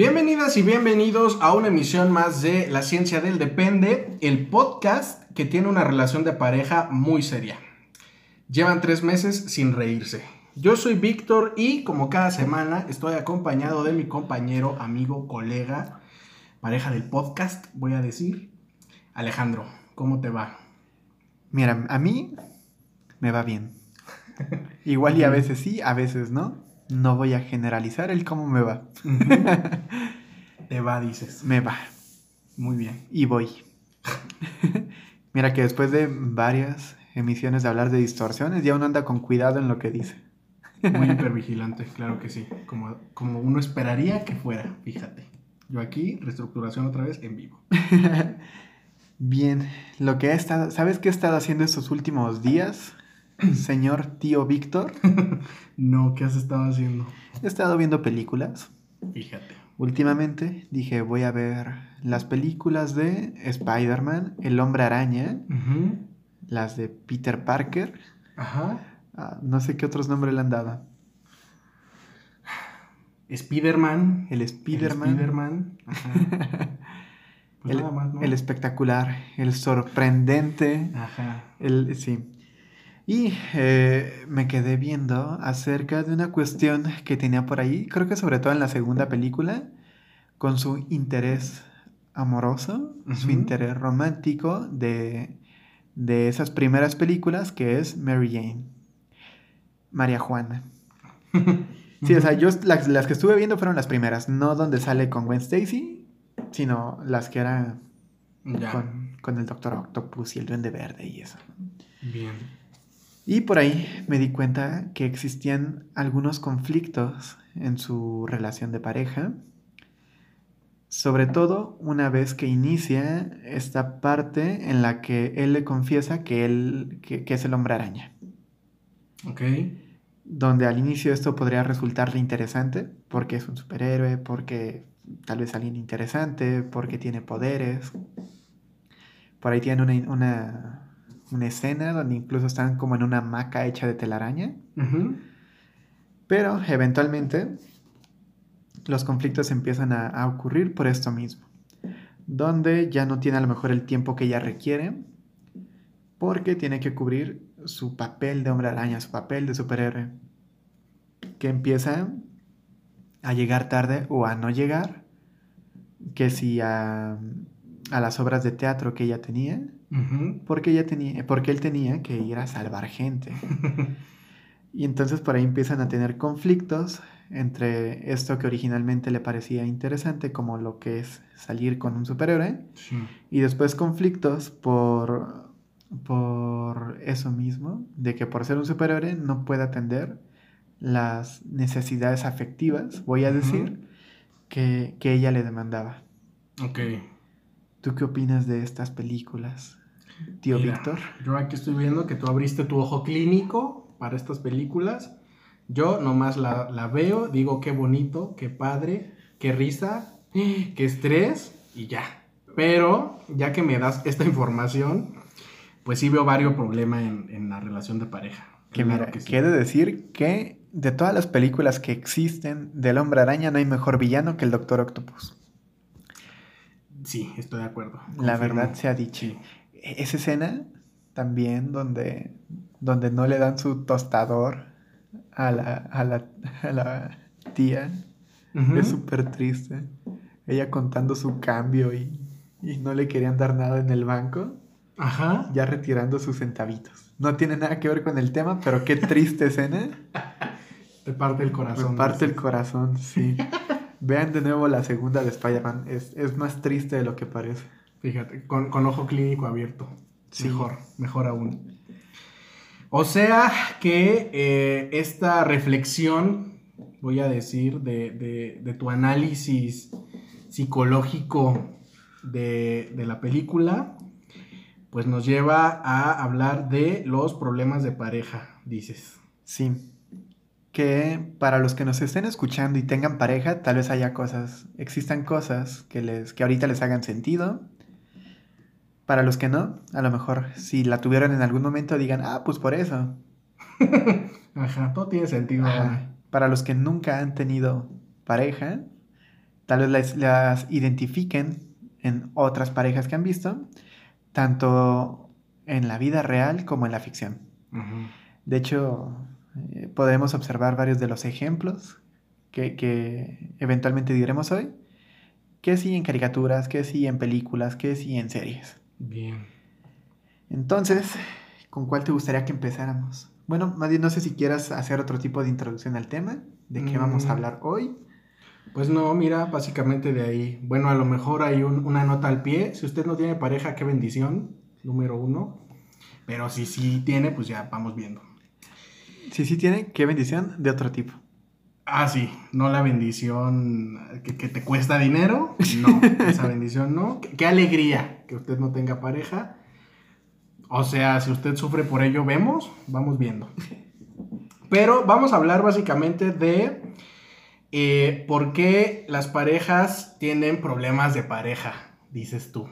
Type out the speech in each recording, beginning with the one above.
Bienvenidas y bienvenidos a una emisión más de La Ciencia del Depende, el podcast que tiene una relación de pareja muy seria. Llevan tres meses sin reírse. Yo soy Víctor y como cada semana estoy acompañado de mi compañero, amigo, colega, pareja del podcast, voy a decir, Alejandro. ¿Cómo te va? Mira, a mí me va bien. Igual y a veces sí, a veces no no voy a generalizar el cómo me va. Te va, dices. Me va. Muy bien. Y voy. Mira que después de varias emisiones de hablar de distorsiones, ya uno anda con cuidado en lo que dice. Muy hipervigilante, claro que sí. Como, como uno esperaría que fuera, fíjate. Yo aquí, reestructuración otra vez en vivo. Bien, lo que he estado, ¿sabes qué he estado haciendo estos últimos días? Señor tío Víctor? no, ¿qué has estado haciendo? He estado viendo películas. Fíjate. Últimamente dije, voy a ver las películas de Spider-Man, El Hombre Araña, las de Peter Parker. Ajá. Ah, no sé qué otros nombres le han dado. Spider-Man. El Spider-Man. El Spider-Man. Pues el, el, espectacular, el sorprendente. Ajá. El, sí. Y eh, me quedé viendo acerca de una cuestión que tenía por ahí, creo que sobre todo en la segunda película, con su interés amoroso, su interés romántico de, esas primeras películas, que es Mary Jane, María Juana. sí, o sea, yo las, que estuve viendo fueron las primeras, no donde sale con Gwen Stacy, sino las que eran con, con, el Doctor Octopus y el Duende Verde y eso. Bien. Y por ahí me di cuenta que existían algunos conflictos en su relación de pareja, sobre todo una vez que inicia esta parte en la que él le confiesa que él que, es el hombre araña. Ok. Donde al inicio esto podría resultarle interesante, porque es un superhéroe, porque tal vez alguien interesante, porque tiene poderes. Por ahí tiene una una escena donde incluso están como en una hamaca hecha de telaraña. Pero eventualmente los conflictos empiezan a, ocurrir por esto mismo. Donde ya no tiene a lo mejor el tiempo que ella requiere. Porque tiene que cubrir su papel de hombre araña, su papel de superhéroe. Que empieza a llegar tarde o a no llegar. Que si a, a las obras de teatro que ella tenía porque, ella tenía, porque él tenía que ir a salvar gente. y entonces por ahí empiezan a tener conflictos entre esto que originalmente le parecía interesante, como lo que es salir con un superhéroe, y después conflictos por, por eso mismo, de que por ser un superhéroe no puede atender las necesidades afectivas, voy a decir, que, que, ella le demandaba. Ok. ¿Tú qué opinas de estas películas? tío Víctor. Yo aquí estoy viendo que tú abriste tu ojo clínico para estas películas. Yo nomás la, la veo, digo qué bonito, qué padre, qué risa, qué estrés y ya. Pero ya que me das esta información, pues sí veo varios problemas en, en la relación de pareja. Que mira, quiere decir que de todas las películas que existen del hombre araña no hay mejor villano que el Doctor Octopus. Sí, estoy de acuerdo. La verdad se ha dicho. E-, esa escena también donde, donde no le dan su tostador a la, a la, tía. Es súper triste. Ella contando su cambio y, y, no le querían dar nada en el banco. Ajá. Ya retirando sus centavitos. No tiene nada que ver con el tema, pero qué triste escena. Te parte el corazón. Me parte el corazón, sí. Vean de nuevo la segunda de Spider-Man. Es, es más triste de lo que parece. Fíjate, con, ojo clínico abierto. Mejor, mejor aún. O sea que eh, esta reflexión, voy a decir, de, tu análisis psicológico de, de la película, pues nos lleva a hablar de los problemas de pareja, dices. Sí. Que para los que nos estén escuchando y tengan pareja, tal vez haya cosas, existan cosas que, les, que ahorita les hagan sentido. Para los que no, a lo mejor si la tuvieron en algún momento digan, ah, pues por eso. Ajá, todo tiene sentido. Ajá. Para los que nunca han tenido pareja, tal vez las, las identifiquen en otras parejas que han visto, tanto en la vida real como en la ficción. De hecho, eh, podemos observar varios de los ejemplos que, que eventualmente diremos hoy, que sí en caricaturas, que sí en películas, que sí en series. Bien. Entonces, ¿con cuál te gustaría que empezáramos? Bueno, más bien no sé si quieras hacer otro tipo de introducción al tema, de qué vamos Mm. a hablar hoy. Pues no, mira, básicamente de ahí. Bueno, a lo mejor hay un- una nota al pie. Si usted no tiene pareja, qué bendición, número uno. Pero si sí tiene, pues ya vamos viendo. Si sí tiene, qué bendición de otro tipo. Ah, sí, no la bendición que, que te cuesta dinero. No, esa bendición no. Qué, qué alegría que usted no tenga pareja. O sea, si usted sufre por ello, vemos, vamos viendo. Pero vamos a hablar básicamente de eh, por qué las parejas tienen problemas de pareja, dices tú.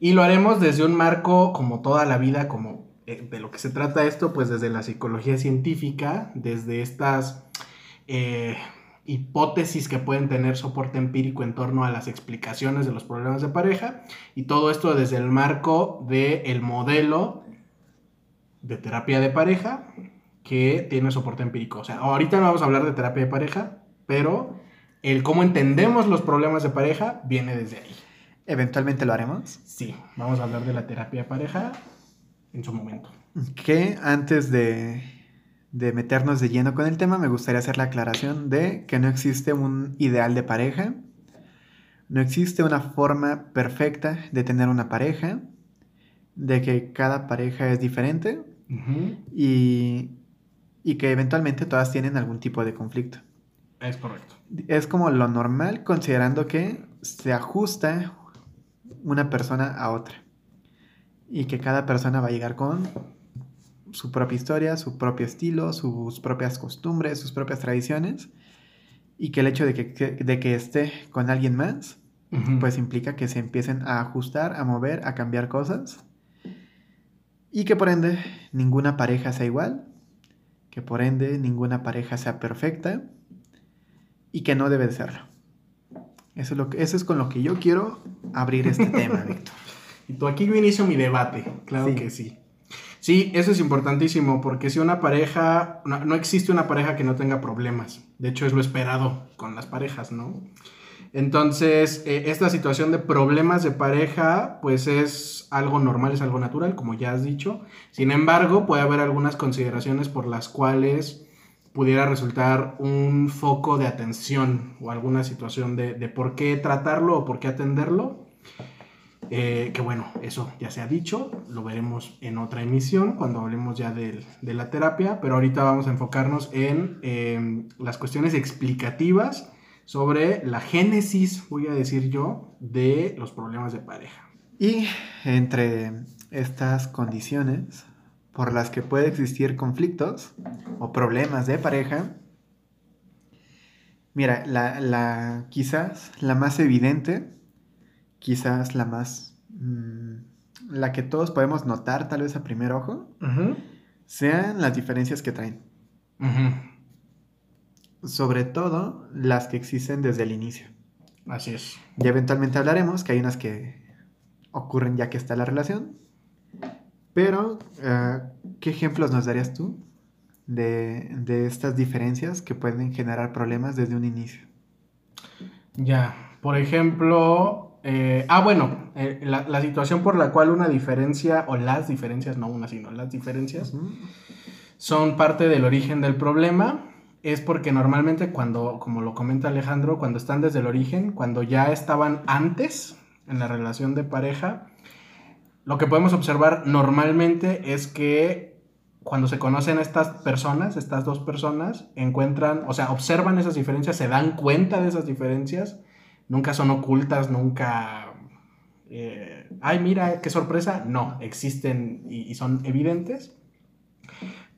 Y lo haremos desde un marco como toda la vida, como de lo que se trata esto, pues desde la psicología científica, desde estas eh, hipótesis que pueden tener soporte empírico en torno a las explicaciones de los problemas de pareja, y todo esto desde el marco del modelo de terapia de pareja que tiene soporte empírico. O sea, ahorita no vamos a hablar de terapia de pareja, pero el cómo entendemos los problemas de pareja viene desde ahí. Eventualmente lo haremos. Sí, vamos a hablar de la terapia de pareja en su momento. Que antes de, de meternos de lleno con el tema, me gustaría hacer la aclaración de que no existe un ideal de pareja, no existe una forma perfecta de tener una pareja, de que cada pareja es diferente y, y que eventualmente todas tienen algún tipo de conflicto. Es correcto. Es como lo normal considerando que se ajusta una persona a otra y que cada persona va a llegar con su propia historia, su propio estilo, sus propias costumbres, sus propias tradiciones y que el hecho de que, de que esté con alguien más pues implica que se empiecen a ajustar, a mover, a cambiar cosas y que por ende ninguna pareja sea igual, que por ende ninguna pareja sea perfecta y que no debe de serlo. Eso es, lo que, eso es con lo que yo quiero abrir este tema, Víctor. Y tú aquí yo inicio mi debate, claro Sí. que sí. Sí, eso es importantísimo, porque si una pareja, no, no existe una pareja que no tenga problemas. De hecho, es lo esperado con las parejas, ¿no? Entonces, eh, esta situación de problemas de pareja, pues es algo normal, es algo natural, como ya has dicho. Sin embargo, puede haber algunas consideraciones por las cuales pudiera resultar un foco de atención o alguna situación de, de por qué tratarlo o por qué atenderlo. Eh, que bueno, eso ya se ha dicho, lo veremos en otra emisión cuando hablemos ya del- de la terapia, pero ahorita vamos a enfocarnos en eh, las cuestiones explicativas sobre la génesis, voy a decir yo, de los problemas de pareja. Y entre estas condiciones por las que puede existir conflictos o problemas de pareja, mira, la, la- quizás la más evidente, quizás la más... mm, la que todos podemos notar tal vez a primer ojo, sean las diferencias que traen. Sobre todo las que existen desde el inicio. Así es. Ya eventualmente hablaremos que hay unas que ocurren ya que está la relación. Pero, eh, ¿qué ejemplos nos darías tú de, de estas diferencias que pueden generar problemas desde un inicio? Ya, por ejemplo, eh, ah, bueno, eh, la, la situación por la cual una diferencia, o las diferencias, no una, sino las diferencias, son parte del origen del problema. Es porque normalmente cuando, como lo comenta Alejandro, cuando están desde el origen, cuando ya estaban antes en la relación de pareja, lo que podemos observar normalmente es que cuando se conocen estas personas, estas dos personas, encuentran, o sea, observan esas diferencias, se dan cuenta de esas diferencias, nunca son ocultas, nunca... eh, Ay, mira, qué sorpresa. No, existen y, son evidentes.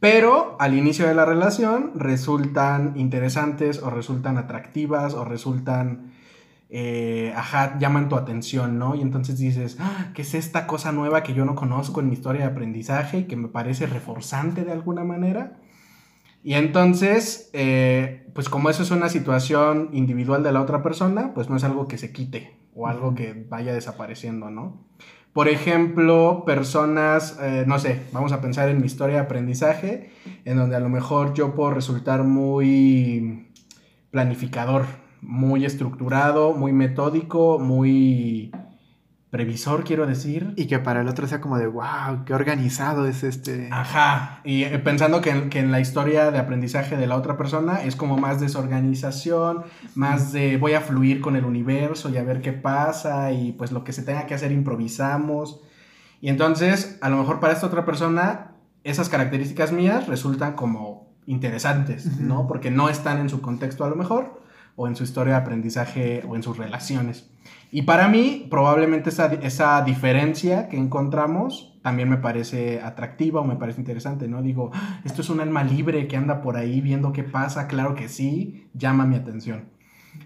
Pero al inicio de la relación resultan interesantes o resultan atractivas o resultan, eh, ajá, llaman tu atención, ¿no? Y entonces dices, "Ah, ¿qué es esta cosa nueva que yo no conozco en mi historia de aprendizaje y que me parece reforzante de alguna manera? Y entonces, eh, pues como eso es una situación individual de la otra persona, pues no es algo que se quite o algo que vaya desapareciendo, ¿no? Por ejemplo, personas, eh, no sé, vamos a pensar en mi historia de aprendizaje, en donde a lo mejor yo puedo resultar muy planificador, muy estructurado, muy metódico, muy previsor, quiero decir. Y que para el otro sea como de, wow, qué organizado es este. Ajá, y eh, pensando que en, que en la historia de aprendizaje de la otra persona es como más desorganización, más de voy a fluir con el universo y a ver qué pasa y pues lo que se tenga que hacer improvisamos. Y entonces, a lo mejor para esta otra persona, esas características mías resultan como interesantes, ¿no? Porque no están en su contexto a lo mejor, o en su historia de aprendizaje, o en sus relaciones. Y para mí, probablemente esa, esa diferencia que encontramos también me parece atractiva o me parece interesante, ¿no? Digo, "Ah, esto es un alma libre que anda por ahí viendo qué pasa, claro que sí, llama mi atención.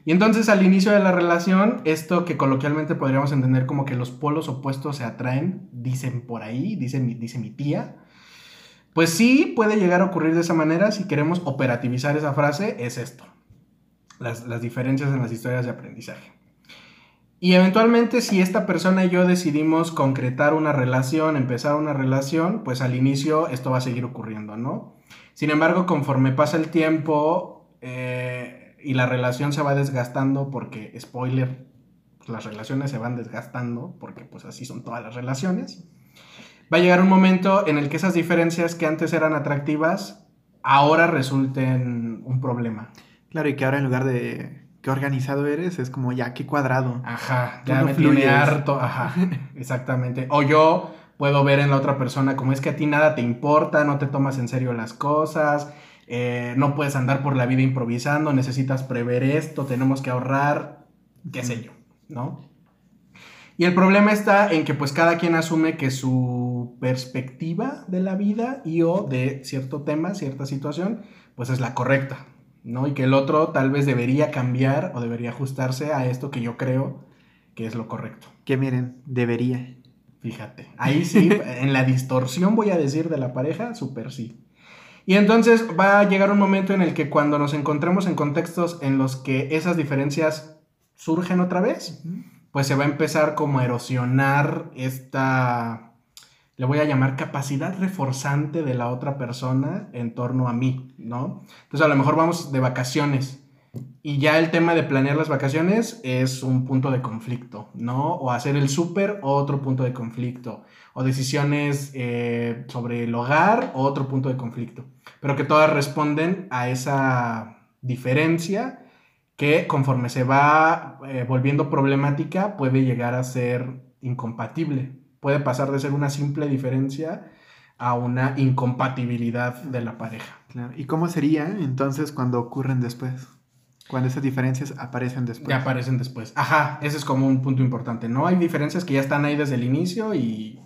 Y entonces al inicio de la relación, esto que coloquialmente podríamos entender como que los polos opuestos se atraen, dicen por ahí, dice mi, dice mi tía, pues sí puede llegar a ocurrir de esa manera si queremos operativizar esa frase, es esto, las, las diferencias en las historias de aprendizaje. Y eventualmente si esta persona y yo decidimos concretar una relación, empezar una relación, pues al inicio esto va a seguir ocurriendo, ¿no? Sin embargo, conforme pasa el tiempo eh, y la relación se va desgastando, porque, spoiler, las relaciones se van desgastando, porque pues así son todas las relaciones, va a llegar un momento en el que esas diferencias que antes eran atractivas, ahora resulten un problema. Claro, y que ahora en lugar de qué organizado eres, es como ya qué cuadrado. Ajá, ya no me tiene fluyes. harto. Ajá, exactamente. O yo puedo ver en la otra persona como es que a ti nada te importa, no te tomas en serio las cosas, eh, no puedes andar por la vida improvisando, necesitas prever esto, tenemos que ahorrar, qué sé yo, ¿no? Y el problema está en que pues cada quien asume que su perspectiva de la vida y o de cierto tema, cierta situación, pues es la correcta, ¿no? Y que el otro tal vez debería cambiar o debería ajustarse a esto que yo creo que es lo correcto. Que miren, debería. Fíjate, ahí sí, en la distorsión voy a decir de la pareja, súper sí. Y entonces va a llegar un momento en el que cuando nos encontremos en contextos en los que esas diferencias surgen otra vez, pues se va a empezar como a erosionar esta, le voy a llamar capacidad reforzante de la otra persona en torno a mí, ¿no? Entonces a lo mejor vamos de vacaciones y ya el tema de planear las vacaciones es un punto de conflicto, ¿no? O hacer el súper, otro punto de conflicto. O decisiones eh, sobre el hogar, otro punto de conflicto. Pero que todas responden a esa diferencia que conforme se va eh, volviendo problemática puede llegar a ser incompatible. Puede pasar de ser una simple diferencia a una incompatibilidad de la pareja. Claro. ¿Y cómo sería entonces cuando ocurren después? Cuando esas diferencias aparecen después. Ya aparecen después. Ajá, ese es como un punto importante. No hay diferencias que ya están ahí desde el inicio y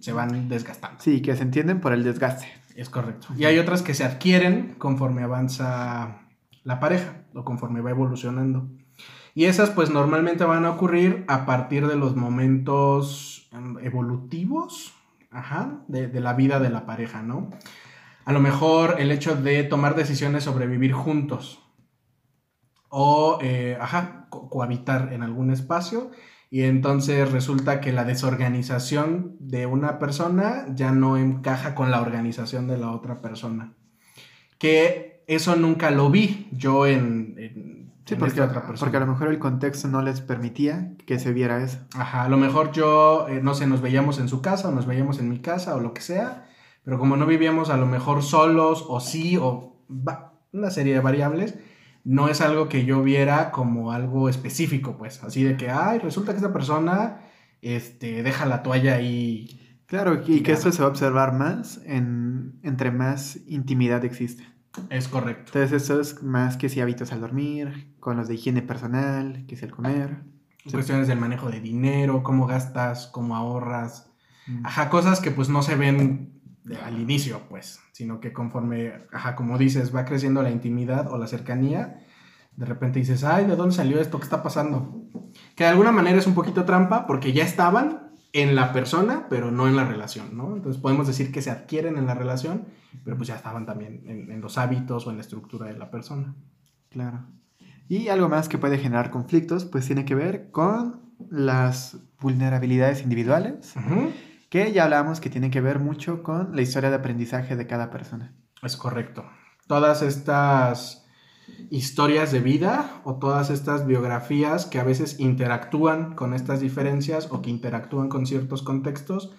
se van desgastando. Sí, que se entienden por el desgaste. Es correcto. Y hay otras que se adquieren conforme avanza la pareja o conforme va evolucionando. Y esas pues normalmente van a ocurrir a partir de los momentos em, evolutivos ajá, de, la vida de la pareja, ¿no? A lo mejor el hecho de tomar decisiones sobre vivir juntos o, eh, ajá, co- cohabitar en algún espacio y entonces resulta que la desorganización de una persona ya no encaja con la organización de la otra persona. Que eso nunca lo vi yo en, Sí, porque, esta otra persona. porque a lo mejor el contexto no les permitía que se viera eso. Ajá, a lo mejor yo, eh, no sé, nos veíamos en su casa o nos veíamos en mi casa o lo que sea, pero como no vivíamos a lo mejor solos o sí o una serie de variables, no es algo que yo viera como algo específico, pues, así de que, ay, resulta que esta persona, este, deja la toalla ahí. Claro, y que Ya. esto se va a observar más en, entre más intimidad existe. Es correcto. Entonces eso es más que si hábitos al dormir, con los de higiene personal, que si el comer. Cuestiones del manejo de dinero, cómo gastas, cómo ahorras. Mm. Ajá, cosas que pues no se ven al inicio, pues, sino que conforme, ajá, como dices, va creciendo la intimidad o la cercanía, de repente dices, ay, ¿de dónde salió esto? ¿Qué está pasando? Que de alguna manera es un poquito trampa porque ya estaban en la persona, pero no en la relación, ¿no? Entonces podemos decir que se adquieren en la relación, pero pues ya estaban también en, en los hábitos o en la estructura de la persona. Claro. Y algo más que puede generar conflictos, pues tiene que ver con las vulnerabilidades individuales, que ya hablamos que tienen que ver mucho con la historia de aprendizaje de cada persona. Es correcto. Todas estas historias de vida o todas estas biografías que a veces interactúan con estas diferencias o que interactúan con ciertos contextos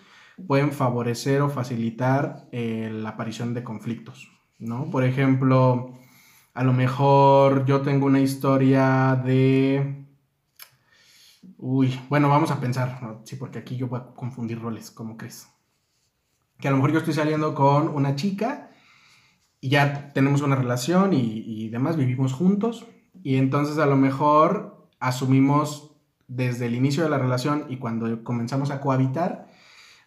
pueden favorecer o facilitar eh, la aparición de conflictos, ¿no? Por ejemplo, a lo mejor yo tengo una historia de... Uy, bueno, vamos a pensar, ¿no? sí, porque aquí yo voy a confundir roles, ¿cómo crees? Que a lo mejor yo estoy saliendo con una chica y ya tenemos una relación y, y demás, vivimos juntos. Y entonces a lo mejor asumimos desde el inicio de la relación y cuando comenzamos a cohabitar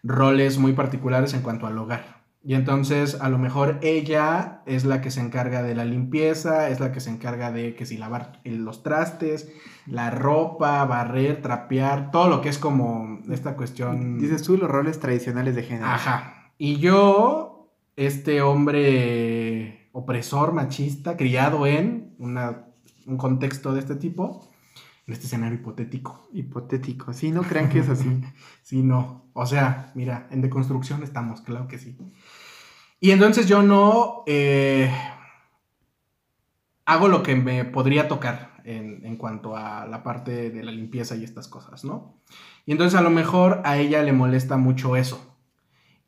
roles muy particulares en cuanto al hogar. Y entonces a lo mejor ella es la que se encarga de la limpieza, es la que se encarga de que si lavar los trastes, la ropa, barrer, trapear, todo lo que es como esta cuestión... Dices tú los roles tradicionales de género. Ajá. Y yo, este hombre opresor, machista, criado en una- un contexto de este tipo, en este escenario hipotético. Hipotético. Sí, no crean que es así. Sí, no. O sea, mira, en deconstrucción estamos, claro que sí. Y entonces yo no eh, hago lo que me podría tocar en, en cuanto a la parte de la limpieza y estas cosas, ¿no? Y entonces a lo mejor a ella le molesta mucho eso.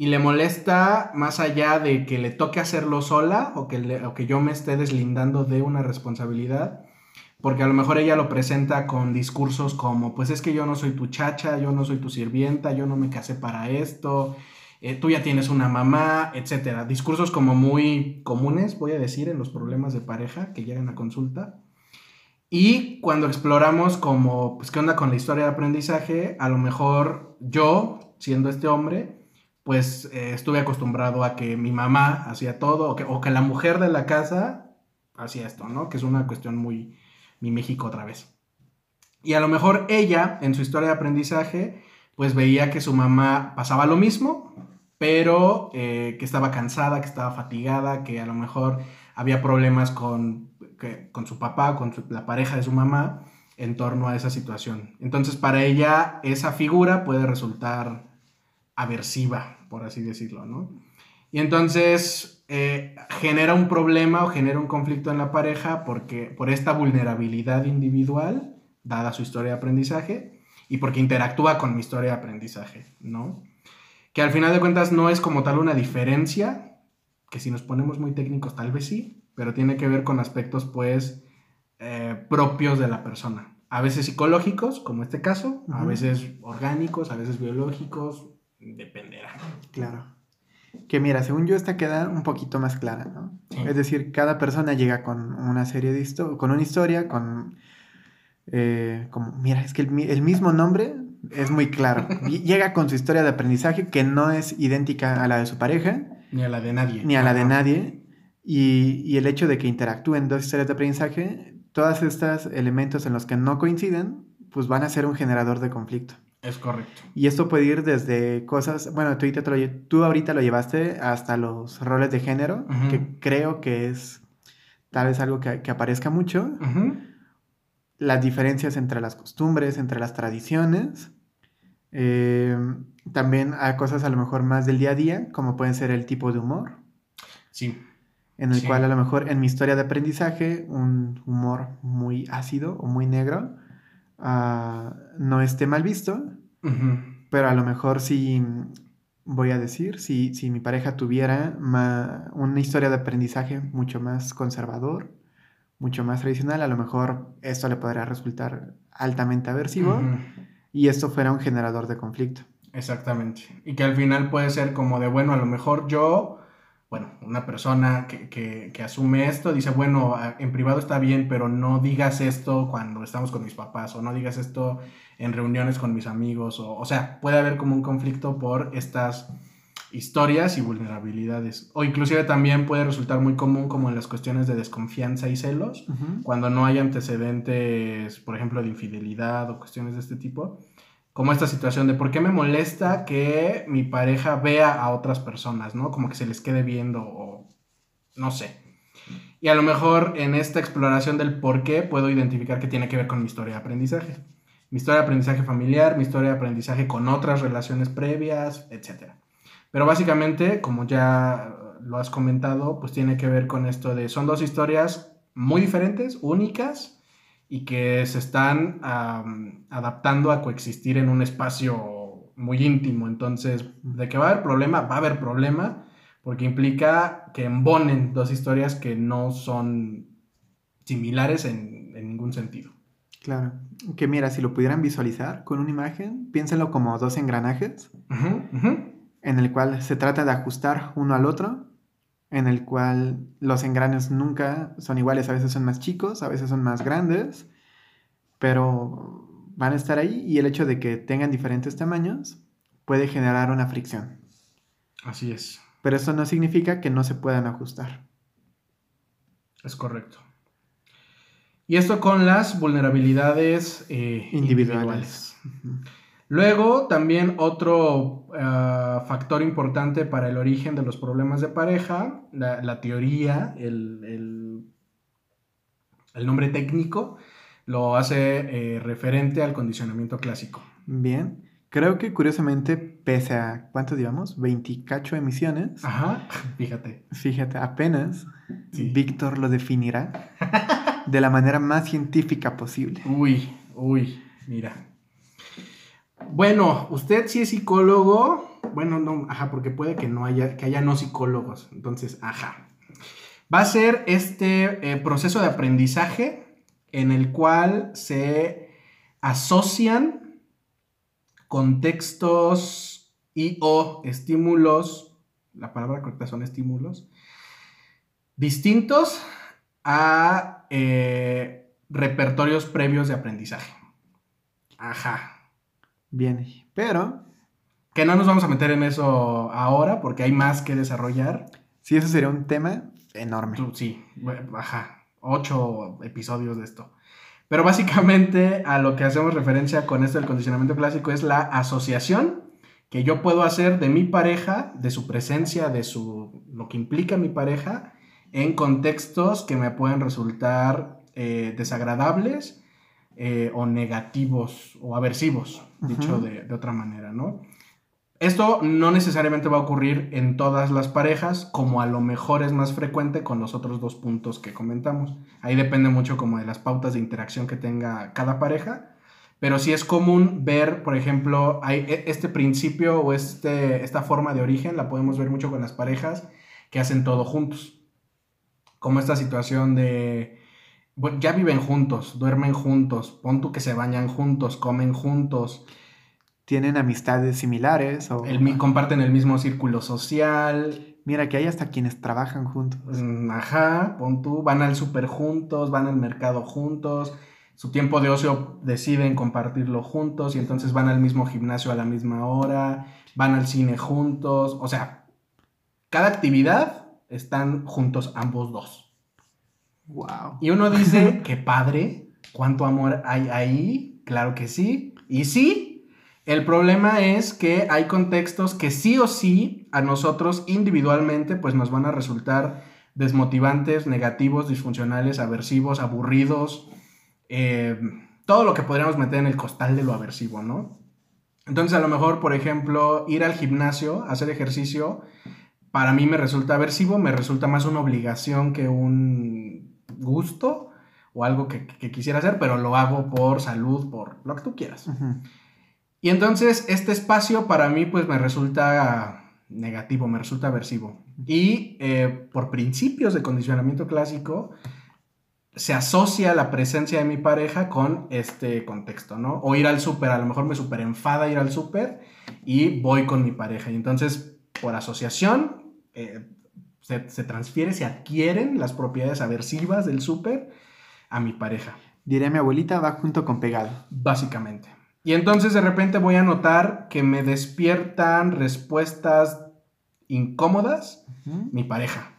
Y le molesta más allá de que le toque hacerlo sola o que, o que yo me esté deslindando de una responsabilidad. Porque a lo mejor ella lo presenta con discursos como, pues es que yo no soy tu chacha, yo no soy tu sirvienta, yo no me casé para esto, eh, tú ya tienes una mamá, etcétera. Discursos como muy comunes, voy a decir, en los problemas de pareja que llegan a consulta. Y cuando exploramos como, pues, ¿qué onda con la historia de aprendizaje? A lo mejor yo, siendo este hombre, pues eh, estuve acostumbrado a que mi mamá hacía todo, o que, o que la mujer de la casa hacía esto, ¿no? Que es una cuestión muy, mi México otra vez. Y a lo mejor ella, en su historia de aprendizaje, pues veía que su mamá pasaba lo mismo, pero eh, que estaba cansada, que estaba fatigada, que a lo mejor había problemas con, que- con su papá, con su- la pareja de su mamá, en torno a esa situación. Entonces, para ella, esa figura puede resultar aversiva, por así decirlo, ¿no? Y entonces eh, genera un problema o genera un conflicto en la pareja porque por esta vulnerabilidad individual, dada su historia de aprendizaje, y porque interactúa con mi historia de aprendizaje, ¿no? Que al final de cuentas no es como tal una diferencia, que si nos ponemos muy técnicos tal vez sí, pero tiene que ver con aspectos pues eh, propios de la persona. A veces psicológicos, como este caso, a veces orgánicos, a veces biológicos, dependerá. Claro. Que mira, según yo, esta queda un poquito más clara, ¿no? Sí. Es decir, cada persona llega con una serie de historias, con una historia, con... eh, como, mira, es que el, mi- el mismo nombre es muy claro. Llega con su historia de aprendizaje que no es idéntica a la de su pareja, Ni a la de nadie. ni a la de nadie. Y, y el hecho de que interactúen dos historias de aprendizaje, todos estos elementos en los que no coinciden, pues van a ser un generador de conflicto. Es correcto. Y esto puede ir desde cosas, bueno, tú, ahorita lo lle- tú ahorita lo llevaste hasta los roles de género, que creo que es tal vez algo que, que aparezca mucho, las diferencias entre las costumbres, entre las tradiciones, eh, también hay cosas a lo mejor más del día a día, como pueden ser el tipo de humor, Sí. en el Sí. cual a lo mejor en mi historia de aprendizaje un humor muy ácido o muy negro ah, no esté mal visto. Pero a lo mejor si, voy a decir, si, si mi pareja tuviera ma- una historia de aprendizaje mucho más conservador, mucho más tradicional, a lo mejor esto le podría resultar altamente aversivo y esto fuera un generador de conflicto. Exactamente. Y que al final puede ser como de, bueno, a lo mejor yo bueno, una persona que, que, que, asume esto dice, bueno, en privado está bien, pero no digas esto cuando estamos con mis papás o no digas esto en reuniones con mis amigos. O, o sea, puede haber como un conflicto por estas historias y vulnerabilidades. O inclusive también puede resultar muy común como en las cuestiones de desconfianza y celos, cuando no hay antecedentes, por ejemplo, de infidelidad o cuestiones de este tipo como esta situación de por qué me molesta que mi pareja vea a otras personas, ¿no? Como que se les quede viendo o no sé. Y a lo mejor en esta exploración del por qué puedo identificar que tiene que ver con mi historia de aprendizaje. Mi historia de aprendizaje familiar, mi historia de aprendizaje con otras relaciones previas, etc. Pero básicamente, como ya lo has comentado, pues tiene que ver con esto de son dos historias muy diferentes, únicas, y que se están adaptando a coexistir en un espacio muy íntimo. Entonces, de que va a haber problema, va a haber problema, porque implica que embonen dos historias que no son similares en, ningún sentido. Claro, que mira, si lo pudieran visualizar con una imagen, piénsenlo como dos engranajes, en el cual se trata de ajustar uno al otro en el cual los engranes nunca son iguales, a veces son más chicos, a veces son más grandes, pero van a estar ahí y el hecho de que tengan diferentes tamaños puede generar una fricción. Así es. Pero eso no significa que no se puedan ajustar. Es correcto. Y esto con las vulnerabilidades eh, individuales. Luego, también otro ah, factor importante para el origen de los problemas de pareja, la, teoría, el, el, nombre técnico, lo hace eh, referente al condicionamiento clásico. Bien. Creo que curiosamente, pese a, ¿cuánto digamos? 28 emisiones. Ajá, fíjate. Fíjate, apenas Víctor lo definirá de la manera más científica posible. Uy, uy, mira. Bueno, usted sí es psicólogo. Bueno, no, ajá, porque puede que no haya, que haya no psicólogos. Entonces, ajá. Va a ser este eh, proceso de aprendizaje en el cual se asocian contextos y o estímulos, la palabra correcta son estímulos, distintos a eh, repertorios previos de aprendizaje. Ajá. Bien, pero... Que no nos vamos a meter en eso ahora porque hay más que desarrollar. Sí, eso sería un tema enorme. Sí, ajá, ocho episodios de esto. Pero básicamente a lo que hacemos referencia con esto del condicionamiento clásico es la asociación que yo puedo hacer de mi pareja, de su presencia, de su, lo que implica mi pareja, en contextos que me pueden resultar eh, desagradables eh, o negativos o aversivos, dicho de, otra manera, ¿no? Esto no necesariamente va a ocurrir en todas las parejas, como a lo mejor es más frecuente con los otros dos puntos que comentamos. Ahí depende mucho como de las pautas de interacción que tenga cada pareja, pero sí es común ver, por ejemplo, hay e, este principio o este, esta forma de origen la podemos ver mucho con las parejas que hacen todo juntos. Como esta situación de ya viven juntos, duermen juntos, pon tú que se bañan juntos, comen juntos. Tienen amistades similares o... El, comparten el mismo círculo social. Mira que hay hasta quienes trabajan juntos. Mm, ajá, pon tú, van al súper juntos, van al mercado juntos, su tiempo de ocio deciden compartirlo juntos y entonces van al mismo gimnasio a la misma hora, van al cine juntos, o sea, cada actividad están juntos ambos dos. Y uno dice, qué padre, cuánto amor hay ahí, claro que sí. Y sí, el problema es que hay contextos que sí o sí a nosotros individualmente pues nos van a resultar desmotivantes, negativos, disfuncionales, aversivos, aburridos, eh, todo lo que podríamos meter en el costal de lo aversivo, ¿no? Entonces a lo mejor, por ejemplo, ir al gimnasio, hacer ejercicio, para mí me resulta aversivo, me resulta más una obligación que un gusto o algo que, quisiera hacer, pero lo hago por salud, por lo que tú quieras. Y entonces este espacio para mí pues me resulta negativo, me resulta aversivo. Y eh, por principios de condicionamiento clásico se asocia la presencia de mi pareja con este contexto, ¿no? O ir al súper, a lo mejor me súper enfada ir al súper y voy con mi pareja. Y entonces, por asociación, eh, se, se transfiere, se adquieren las propiedades aversivas del súper a mi pareja. Diría mi abuelita, va junto con pegado. Básicamente. Y entonces de repente voy a notar que me despiertan respuestas incómodas mi pareja.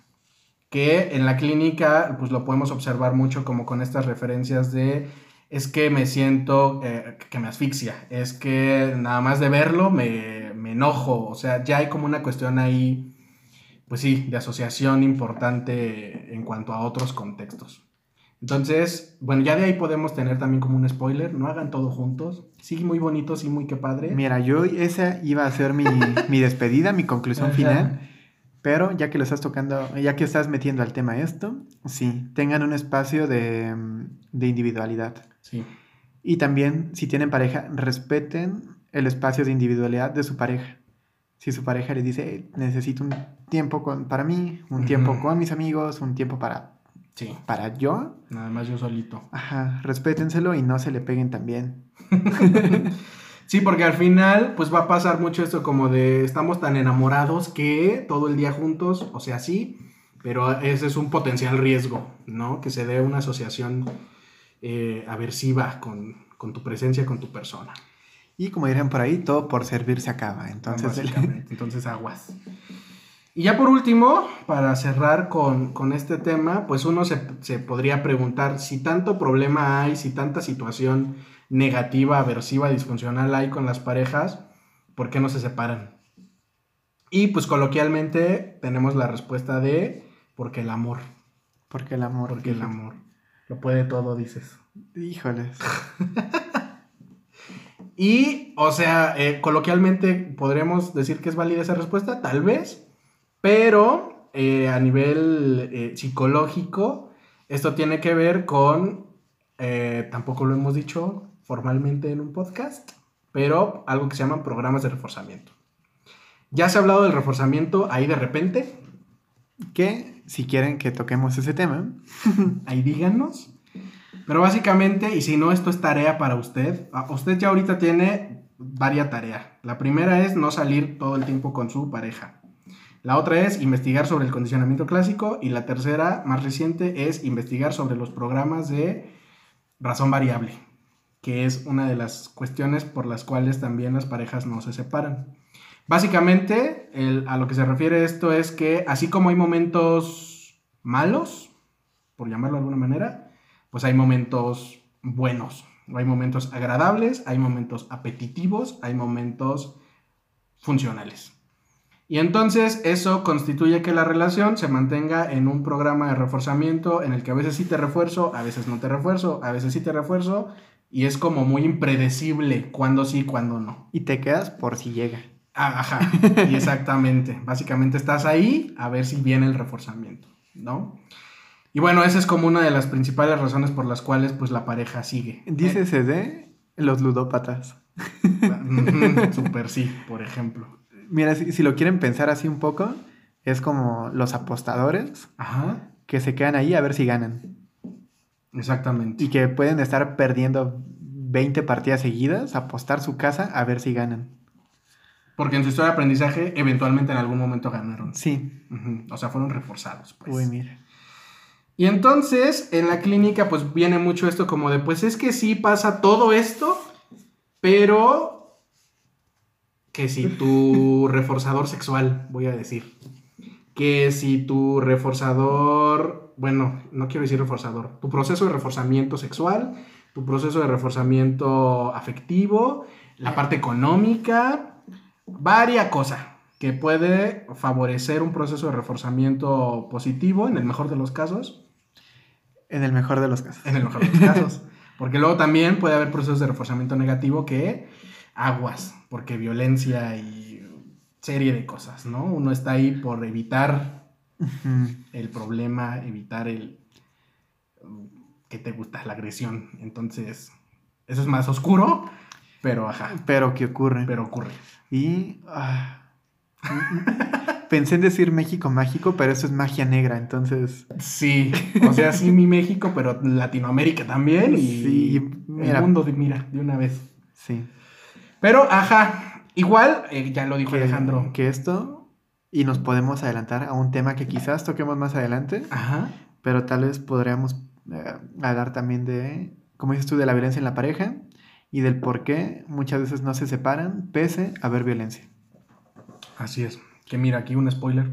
Que en la clínica, pues lo podemos observar mucho como con estas referencias de es que me siento eh, que me asfixia, es que nada más de verlo me, me, enojo, o sea, ya hay como una cuestión ahí, pues sí, de asociación importante en cuanto a otros contextos. Entonces, bueno, ya de ahí podemos tener también como un spoiler, no hagan todo juntos, sí, muy bonito, sí, muy que padre. Mira, yo esa iba a ser mi, mi despedida, mi conclusión final. Pero ya que lo estás tocando, ya que estás metiendo al tema esto, sí, tengan un espacio de, de individualidad. Sí. Y también, si tienen pareja, respeten el espacio de individualidad de su pareja. Si su pareja le dice, necesito un tiempo con, para mí, un tiempo con mis amigos, un tiempo para, sí. para yo. Nada más yo solito. Ajá, respétenselo y no se le peguen también. Sí, porque al final, pues va a pasar mucho esto como de estamos tan enamorados que todo el día juntos, o sea, sí, pero ese es un potencial riesgo, ¿no? Que se dé una asociación eh, aversiva con, con, tu presencia, con tu persona. Y como dirían por ahí, todo por servir se acaba, entonces... entonces aguas. Y ya por último, para cerrar con, con este tema, pues uno se, se podría preguntar si tanto problema hay, si tanta situación negativa, aversiva, disfuncional hay con las parejas, ¿por qué no se separan? Y pues coloquialmente tenemos la respuesta de porque el amor. Porque el amor. Porque el amor. Lo puede todo, dices. Híjoles. y, o sea, eh, coloquialmente podremos decir que es válida esa respuesta, tal vez, pero eh, a nivel eh, psicológico, esto tiene que ver con, tampoco lo hemos dicho, formalmente en un podcast, pero algo que se llaman programas de reforzamiento. Ya se ha hablado del reforzamiento ahí de repente. Que si quieren que toquemos ese tema, ahí díganos. Pero básicamente, y si no, esto es tarea para usted. Usted ya ahorita tiene varias tareas. La primera es no salir todo el tiempo con su pareja. La otra es investigar sobre el condicionamiento clásico. Y la tercera, más reciente, es investigar sobre los programas de razón variable que es una de las cuestiones por las cuales también las parejas no se separan. Básicamente, a lo que se refiere esto es que así como hay momentos malos, por llamarlo de alguna manera, pues hay momentos buenos, hay momentos agradables, hay momentos apetitivos, hay momentos funcionales. Y entonces eso constituye que la relación se mantenga en un programa de reforzamiento en el que a veces sí te refuerzo, a veces no te refuerzo, a veces sí te refuerzo, y es como muy impredecible cuándo sí, cuándo no. Y te quedas por si llega. Ah, ajá, y exactamente. Básicamente estás ahí a ver si viene el reforzamiento, ¿no? Y bueno, esa es como una de las principales razones por las cuales pues la pareja sigue. Dícese de los ludópatas. Super sí, por ejemplo. Mira, si, lo quieren pensar así un poco, es como los apostadores Ajá. que se quedan ahí a ver si ganan. Exactamente. Y que pueden estar perdiendo 20 partidas seguidas, apostar su casa a ver si ganan. Porque en su historia de aprendizaje, eventualmente en algún momento ganaron. Sí. O sea, fueron reforzados. Pues. Uy, mira. Y entonces, en la clínica, pues viene mucho esto como de, pues es que sí pasa todo esto, pero que si tu reforzador sexual, voy a decir, que si tu reforzador, bueno, no quiero decir reforzador, tu proceso de reforzamiento sexual, tu proceso de reforzamiento afectivo, la parte económica, varia cosa que puede favorecer un proceso de reforzamiento positivo en el mejor de los casos. En el mejor de los casos. En el mejor de los casos. Porque luego también puede haber procesos de reforzamiento negativo que aguas, porque violencia y serie de cosas, ¿no? Uno está ahí por evitar el problema, evitar el que te gusta la agresión. Entonces, eso es más oscuro, pero ajá. Pero que ocurre. Pero ocurre. Y ah, pensé en decir México mágico, pero eso es magia negra, entonces. Sí, o sea, sí mi México, pero Latinoamérica también y sí, mira, el mundo de mira de una vez. Sí. Pero ajá, Igual, eh, ya lo dijo que, Alejandro. Que esto y nos podemos adelantar a un tema que quizás toquemos más adelante, Ajá. pero tal vez podríamos eh, hablar también de, como dices tú, de la violencia en la pareja y del por qué muchas veces no se separan pese a haber violencia. Así es. Que mira, aquí un spoiler.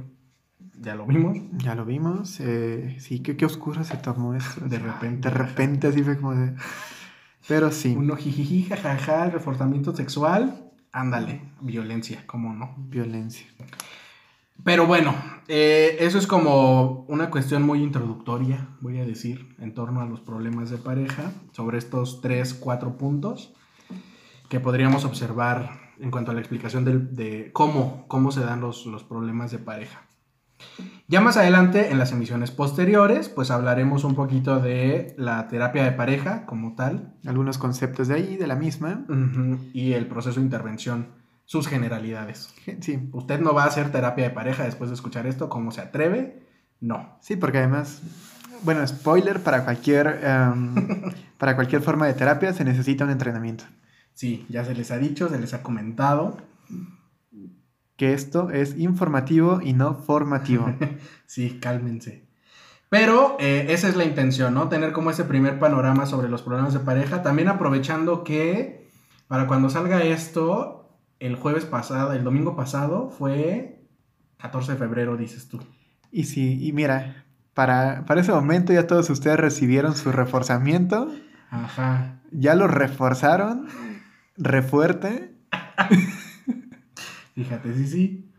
Ya lo vimos. Ya lo vimos, eh, sí, qué, qué oscuro se tomó esto. De repente. De repente así fue como de... Pero sí, Uno jijiji, jajaja, el reforzamiento sexual. Ándale, violencia, ¿cómo no? violencia. Pero bueno, eh, eso es como una cuestión muy introductoria, voy a decir, en torno a los problemas de pareja, sobre estos tres, cuatro puntos que podríamos observar en cuanto a la explicación del- de, cómo, cómo se dan los, los problemas de pareja. Ya más adelante, en las emisiones posteriores, pues hablaremos un poquito de la terapia de pareja como tal Algunos conceptos de ahí, de la misma. y el proceso de intervención, sus generalidades. Sí, Usted no va a hacer terapia de pareja después de escuchar esto, ¿cómo se atreve? No. sí, porque además, bueno, spoiler, para cualquier, em, para cualquier forma de terapia se necesita un entrenamiento. Sí, ya se les ha dicho, se les ha comentado. Que esto es informativo y no formativo. Sí, cálmense. Pero eh, esa es la intención, ¿no? Tener como ese primer panorama sobre los problemas de pareja. También aprovechando que para cuando salga esto, el jueves pasado, el domingo pasado, fue 14 de febrero, dices tú. Y sí, y mira, para, para ese momento ya todos ustedes recibieron su reforzamiento, Ajá. ya lo reforzaron, refuerte. Fíjate, sí, sí.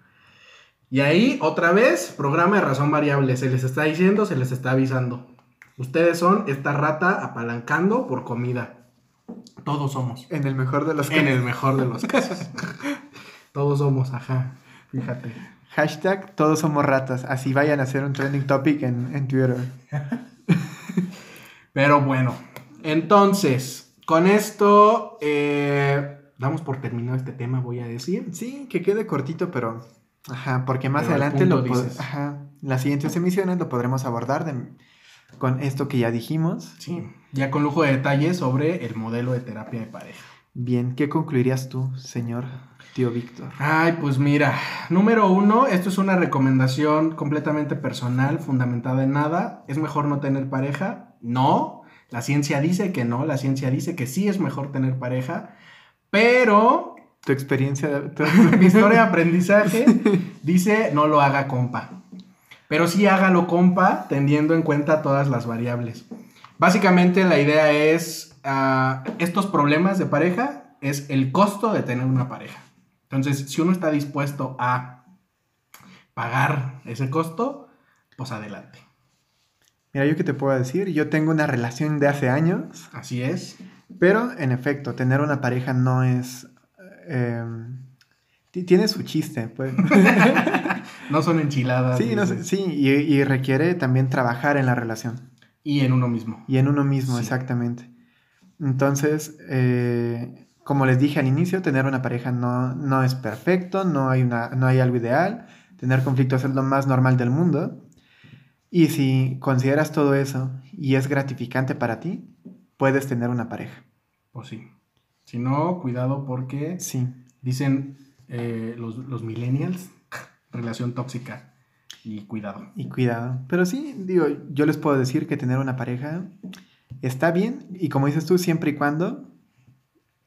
Y ahí, otra vez, programa de razón variable. Se les está diciendo, se les está avisando. Ustedes son esta rata apalancando por comida. Todos somos. En el mejor de los En el mejor de los casos. Todos somos, ajá. Fíjate. Hashtag todos somos ratas. Así vayan a hacer un trending topic en, en Twitter. Pero bueno, entonces, con esto eh, damos por terminado este tema, voy a decir. Sí, que quede cortito, pero. Ajá, porque más Pero adelante lo. Ajá. Las siguientes emisiones lo podremos abordar de- con esto que ya dijimos. Sí, ya con lujo de detalles sobre el modelo de terapia de pareja. Bien, ¿qué concluirías tú, señor tío Víctor? Ay, pues mira, número uno, esto es una recomendación completamente personal, fundamentada en nada. ¿Es mejor no tener pareja? No. La ciencia dice que no, la ciencia dice que sí es mejor tener pareja, pero Tu experiencia. tu- mi historia de aprendizaje dice no lo haga compa. Pero sí hágalo compa teniendo en cuenta todas las variables. Básicamente la idea es, ah, estos problemas de pareja es el costo de tener una pareja. Entonces, si uno está dispuesto a pagar ese costo, pues adelante. Mira, yo qué te puedo decir, yo tengo una relación de hace años, Así es. pero en efecto, tener una pareja no es... eh, ti- tiene su chiste, pues. No son enchiladas. sí, no sí, y, y requiere también trabajar en la relación. Y en uno mismo. Y en uno mismo, Sí. exactamente. Entonces, eh, como les dije al inicio, tener una pareja no, no es perfecto, no hay, una, no hay algo ideal. Tener conflictos es lo más normal del mundo. Y si consideras todo eso y es gratificante para ti, puedes tener una pareja. Pues sí. Si no, cuidado porque Sí, Dicen eh, los, los millennials, relación tóxica y cuidado. y cuidado. Pero sí, digo, yo les puedo decir que tener una pareja está bien y como dices tú, siempre y cuando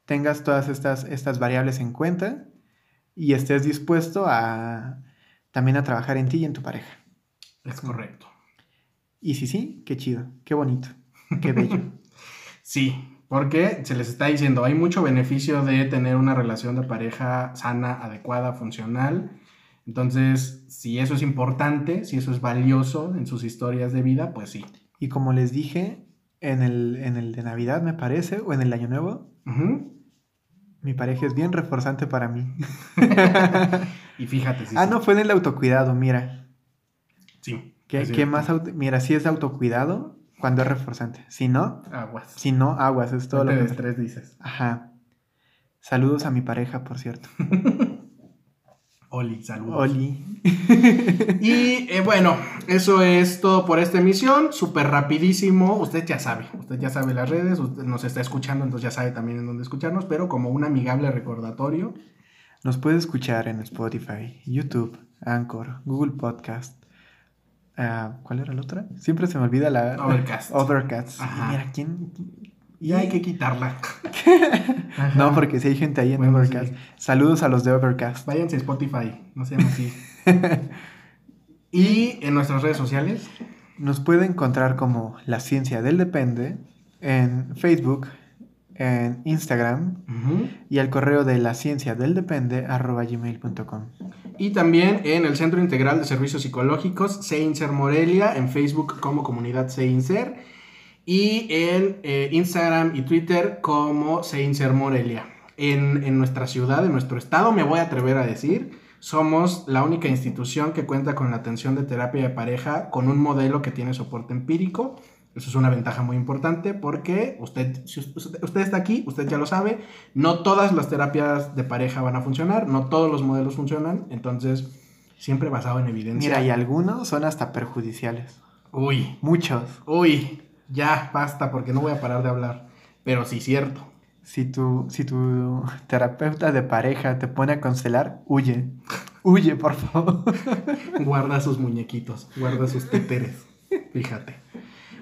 tengas todas estas, estas variables en cuenta y estés dispuesto a también a trabajar en ti y en tu pareja. Es correcto. Y si sí, qué chido, qué bonito, qué bello. Sí, porque se les está diciendo, hay mucho beneficio de tener una relación de pareja sana, adecuada, funcional. Entonces, si eso es importante, si eso es valioso en sus historias de vida, pues sí. Y como les dije, en el, en el de Navidad me parece, o en el Año Nuevo, mi pareja es bien reforzante para mí. Y fíjate, sí. ah, sí. no, fue en el autocuidado, mira. Sí. ¿Qué, qué más? auto- Mira, sí es autocuidado cuando es reforzante. Si no, Aguas. si no, aguas, es todo lo que... estrés dices. Ajá. Saludos a mi pareja, por cierto. Oli, saludos. Oli. Y eh, bueno, eso es todo por esta emisión. Súper rapidísimo. Usted ya sabe. Usted ya sabe las redes. Usted nos está escuchando, entonces ya sabe también en dónde escucharnos. Pero como un amigable recordatorio. Nos puede escuchar en Spotify, YouTube, Anchor, Google Podcast. Ah, ¿Cuál era la otra? Siempre se me olvida la... Overcast. Overcast. Ajá. Mira, ¿quién? Ya hay que quitarla. No, porque si hay gente ahí en Bueno, Overcast. sí. Saludos a los de Overcast. Váyanse a Spotify, no sean así. y en nuestras redes sociales. Nos puede encontrar como La Ciencia del Depende en Facebook, en Instagram y al correo de la ciencia del depende arroba gmail.com. Y también en el Centro Integral de Servicios Psicológicos, CEINSER Morelia, en Facebook como comunidad CEINSER y en eh, Instagram y Twitter como CEINSER Morelia. En, en nuestra ciudad, en nuestro estado, me voy a atrever a decir, somos la única institución que cuenta con la atención de terapia de pareja con un modelo que tiene soporte empírico. Eso es una ventaja muy importante porque usted, si usted, está aquí, usted ya lo sabe, no todas las terapias de pareja van a funcionar, no todos los modelos funcionan, entonces siempre basado en evidencia. Mira, y algunos son hasta perjudiciales. Uy, Muchos. uy, ya basta porque no voy a parar de hablar. Pero sí, cierto. Si tu, si tu terapeuta de pareja te pone a constelar, huye. Huye, por favor. Guarda sus muñequitos, guarda sus títeres. Fíjate.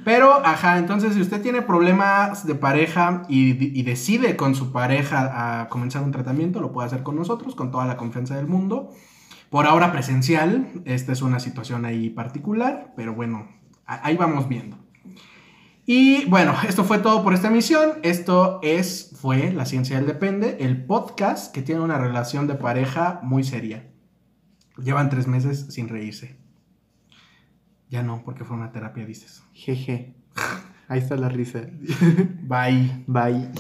Pero, ajá, entonces si usted tiene problemas de pareja y, decide con su pareja comenzar un tratamiento, lo puede hacer con nosotros, con toda la confianza del mundo. Por ahora presencial, esta es una situación ahí particular, pero bueno, ahí vamos viendo. Y bueno, esto fue todo por esta emisión. Esto es, fue La Ciencia del Depende, el podcast que tiene una relación de pareja muy seria. Llevan tres meses sin reírse. Ya no, porque fue una terapia, dices. Jeje. Ahí está la risa. Bye. Bye.